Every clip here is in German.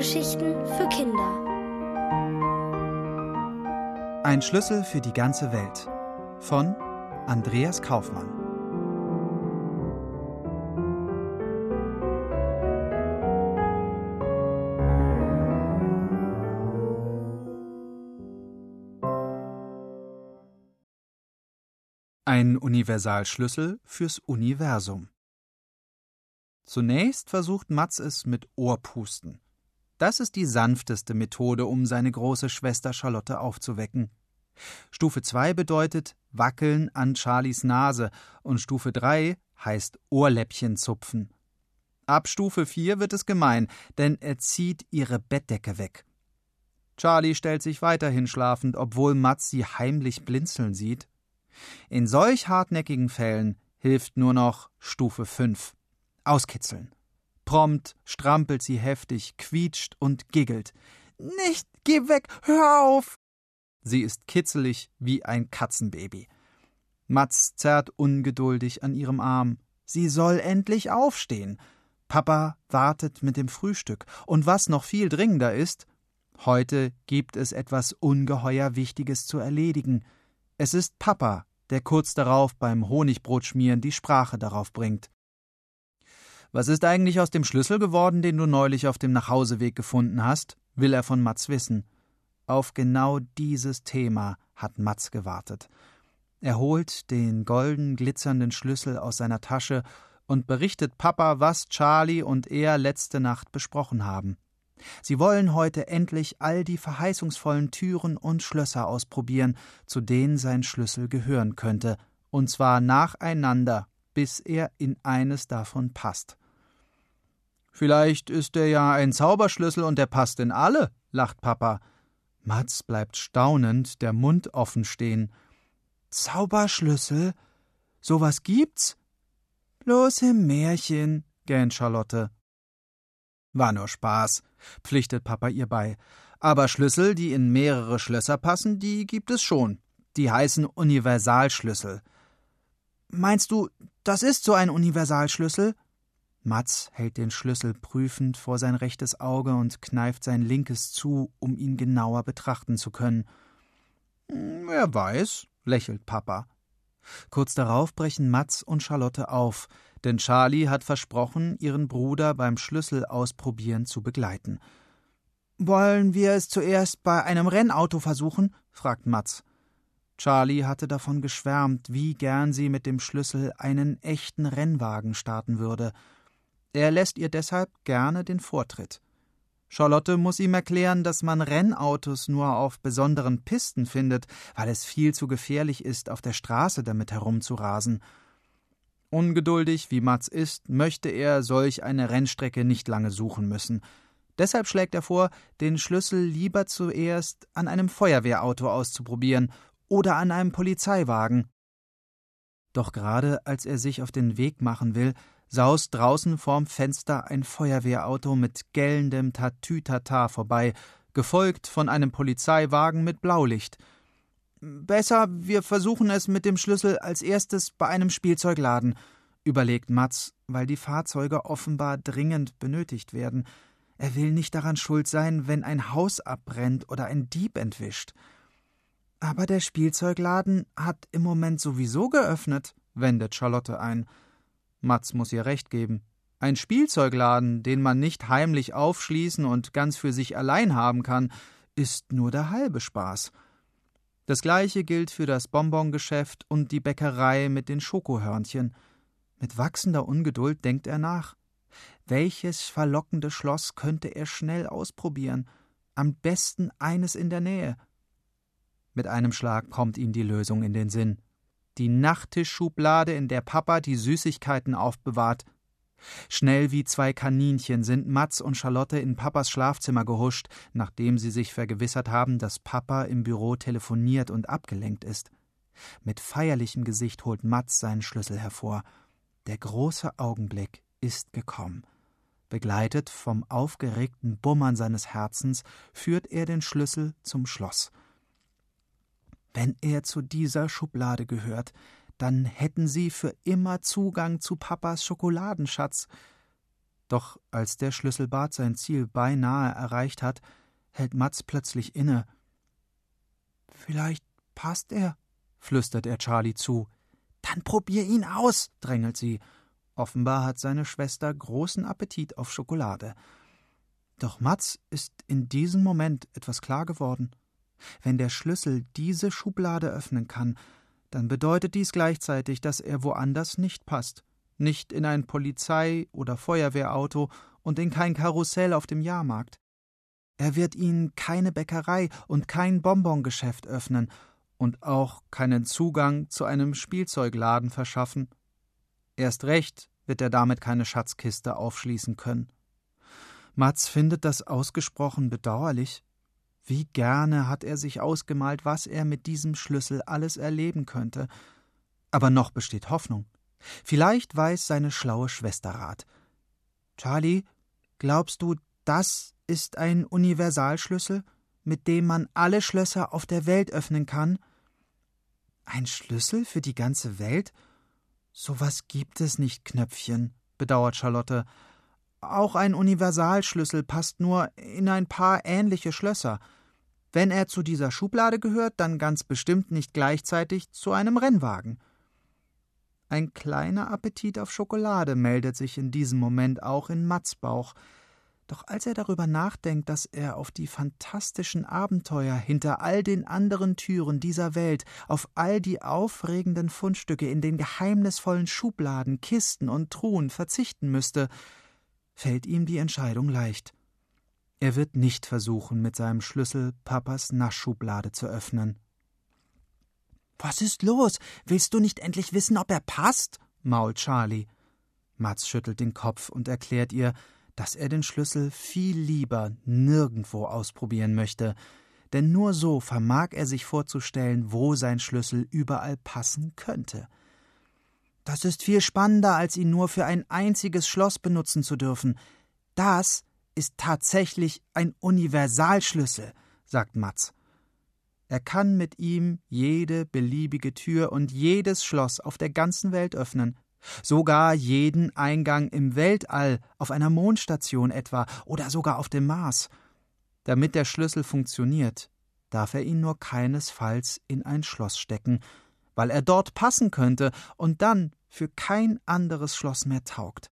Hörgeschichten für Kinder. Ein Schlüssel für die ganze Welt von Andreas Kaufmann. Ein Universalschlüssel fürs Universum. Zunächst versucht Mats es mit Ohrpusten. Das ist die sanfteste Methode, um seine große Schwester Charlotte aufzuwecken. Stufe 2 bedeutet Wackeln an Charlies Nase und Stufe 3 heißt Ohrläppchen zupfen. Ab Stufe 4 wird es gemein, denn er zieht ihre Bettdecke weg. Charlie stellt sich weiterhin schlafend, obwohl Mats sie heimlich blinzeln sieht. In solch hartnäckigen Fällen hilft nur noch Stufe 5. Auskitzeln. Prompt strampelt sie heftig, quietscht und giggelt. Nicht, geh weg, hör auf! Sie ist kitzelig wie ein Katzenbaby. Mats zerrt ungeduldig an ihrem Arm. Sie soll endlich aufstehen. Papa wartet mit dem Frühstück. Und was noch viel dringender ist, heute gibt es etwas ungeheuer Wichtiges zu erledigen. Es ist Papa, der kurz darauf beim Honigbrotschmieren die Sprache darauf bringt. Was ist eigentlich aus dem Schlüssel geworden, den du neulich auf dem Nachhauseweg gefunden hast? will er von Mats wissen. Auf genau dieses Thema hat Mats gewartet. Er holt den golden glitzernden Schlüssel aus seiner Tasche und berichtet Papa, was Charlie und er letzte Nacht besprochen haben. Sie wollen heute endlich all die verheißungsvollen Türen und Schlösser ausprobieren, zu denen sein Schlüssel gehören könnte, und zwar nacheinander, bis er in eines davon passt. Vielleicht ist er ja ein Zauberschlüssel und der passt in alle, lacht Papa. Mats bleibt staunend, der Mund offen stehen. Zauberschlüssel? Sowas gibt's? Bloß im Märchen, gähnt Charlotte. War nur Spaß, pflichtet Papa ihr bei. Aber Schlüssel, die in mehrere Schlösser passen, die gibt es schon. Die heißen Universalschlüssel. Meinst du, das ist so ein Universalschlüssel? Mats hält den Schlüssel prüfend vor sein rechtes Auge und kneift sein linkes zu, um ihn genauer betrachten zu können. Hm, wer weiß, lächelt Papa. Kurz darauf brechen Mats und Charlotte auf, denn Charlie hat versprochen, ihren Bruder beim Schlüssel ausprobieren zu begleiten. Wollen wir es zuerst bei einem Rennauto versuchen? fragt Mats. Charlie hatte davon geschwärmt, wie gern sie mit dem Schlüssel einen echten Rennwagen starten würde. Er lässt ihr deshalb gerne den Vortritt. Charlotte muss ihm erklären, dass man Rennautos nur auf besonderen Pisten findet, weil es viel zu gefährlich ist, auf der Straße damit herumzurasen. Ungeduldig wie Mats ist, möchte er solch eine Rennstrecke nicht lange suchen müssen. Deshalb schlägt er vor, den Schlüssel lieber zuerst an einem Feuerwehrauto auszuprobieren oder an einem Polizeiwagen. Doch gerade als er sich auf den Weg machen will, saust draußen vorm Fenster ein Feuerwehrauto mit gellendem Tatütata vorbei, gefolgt von einem Polizeiwagen mit Blaulicht. Besser, wir versuchen es mit dem Schlüssel als erstes bei einem Spielzeugladen, überlegt Mats, weil die Fahrzeuge offenbar dringend benötigt werden. Er will nicht daran schuld sein, wenn ein Haus abbrennt oder ein Dieb entwischt. Aber der Spielzeugladen hat im Moment sowieso geöffnet, wendet Charlotte ein. Mats muss ihr recht geben. Ein Spielzeugladen, den man nicht heimlich aufschließen und ganz für sich allein haben kann, ist nur der halbe Spaß. Das gleiche gilt für das Bonbongeschäft und die Bäckerei mit den Schokohörnchen. Mit wachsender Ungeduld denkt er nach. Welches verlockende Schloss könnte er schnell ausprobieren? Am besten eines in der Nähe. Mit einem Schlag kommt ihm die Lösung in den Sinn die Nachttischschublade, in der Papa die Süßigkeiten aufbewahrt. Schnell wie zwei Kaninchen sind Mats und Charlotte in Papas Schlafzimmer gehuscht, nachdem sie sich vergewissert haben, dass Papa im Büro telefoniert und abgelenkt ist. Mit feierlichem Gesicht holt Mats seinen Schlüssel hervor. Der große Augenblick ist gekommen. Begleitet vom aufgeregten Bummern seines Herzens führt er den Schlüssel zum Schloss. Wenn er zu dieser Schublade gehört, dann hätten sie für immer Zugang zu Papas Schokoladenschatz. Doch als der Schlüsselbart sein Ziel beinahe erreicht hat, hält Mats plötzlich inne. Vielleicht passt er, flüstert er Charlie zu. Dann probier ihn aus, drängelt sie. Offenbar hat seine Schwester großen Appetit auf Schokolade. Doch Mats ist in diesem Moment etwas klar geworden. Wenn der Schlüssel diese Schublade öffnen kann, dann bedeutet dies gleichzeitig, dass er woanders nicht passt nicht in ein Polizei- oder Feuerwehrauto und in kein Karussell auf dem Jahrmarkt. Er wird ihnen keine Bäckerei und kein Bonbongeschäft öffnen und auch keinen Zugang zu einem Spielzeugladen verschaffen. Erst recht wird er damit keine Schatzkiste aufschließen können. Mats findet das ausgesprochen bedauerlich. Wie gerne hat er sich ausgemalt, was er mit diesem Schlüssel alles erleben könnte. Aber noch besteht Hoffnung. Vielleicht weiß seine schlaue Schwester Rat. Charlie, glaubst du, das ist ein Universalschlüssel, mit dem man alle Schlösser auf der Welt öffnen kann? Ein Schlüssel für die ganze Welt? So was gibt es nicht, Knöpfchen, bedauert Charlotte. Auch ein Universalschlüssel passt nur in ein paar ähnliche Schlösser. Wenn er zu dieser Schublade gehört, dann ganz bestimmt nicht gleichzeitig zu einem Rennwagen. Ein kleiner Appetit auf Schokolade meldet sich in diesem Moment auch in Mats Bauch. Doch als er darüber nachdenkt, dass er auf die fantastischen Abenteuer hinter all den anderen Türen dieser Welt, auf all die aufregenden Fundstücke in den geheimnisvollen Schubladen, Kisten und Truhen verzichten müsste, fällt ihm die Entscheidung leicht. Er wird nicht versuchen, mit seinem Schlüssel Papas Naschschublade zu öffnen. Was ist los? Willst du nicht endlich wissen, ob er passt? mault Charlie. Mats schüttelt den Kopf und erklärt ihr, dass er den Schlüssel viel lieber nirgendwo ausprobieren möchte, denn nur so vermag er sich vorzustellen, wo sein Schlüssel überall passen könnte. Das ist viel spannender, als ihn nur für ein einziges Schloss benutzen zu dürfen. Das ist tatsächlich ein Universalschlüssel, sagt Mats. Er kann mit ihm jede beliebige Tür und jedes Schloss auf der ganzen Welt öffnen, sogar jeden Eingang im Weltall, auf einer Mondstation etwa oder sogar auf dem Mars. Damit der Schlüssel funktioniert, darf er ihn nur keinesfalls in ein Schloss stecken, weil er dort passen könnte und dann für kein anderes Schloss mehr taugt.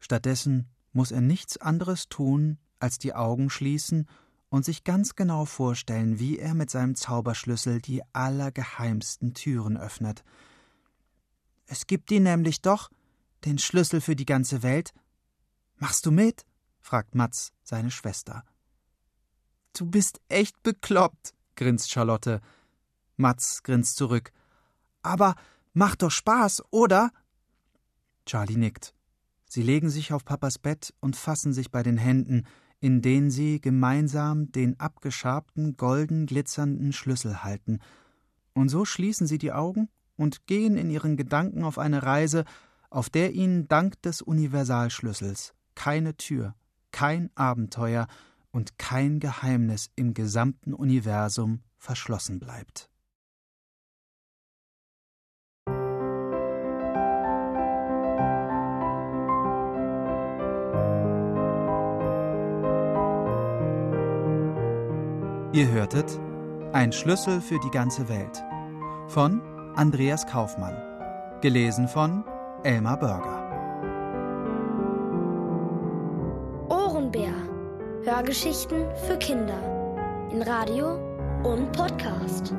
Stattdessen muss er nichts anderes tun, als die Augen schließen und sich ganz genau vorstellen, wie er mit seinem Zauberschlüssel die allergeheimsten Türen öffnet. Es gibt ihn nämlich doch, den Schlüssel für die ganze Welt. Machst du mit? fragt Mats seine Schwester. Du bist echt bekloppt, grinst Charlotte. Mats grinst zurück. Aber macht doch Spaß, oder? Charlie nickt. Sie legen sich auf Papas Bett und fassen sich bei den Händen, in denen sie gemeinsam den abgeschabten, golden glitzernden Schlüssel halten. Und so schließen sie die Augen und gehen in ihren Gedanken auf eine Reise, auf der ihnen dank des Universalschlüssels keine Tür, kein Abenteuer und kein Geheimnis im gesamten Universum verschlossen bleibt. Ihr hörtet Ein Schlüssel für die ganze Welt von Andreas Kaufmann, gelesen von Elmar Börger. Ohrenbär. Hörgeschichten für Kinder in Radio und Podcast.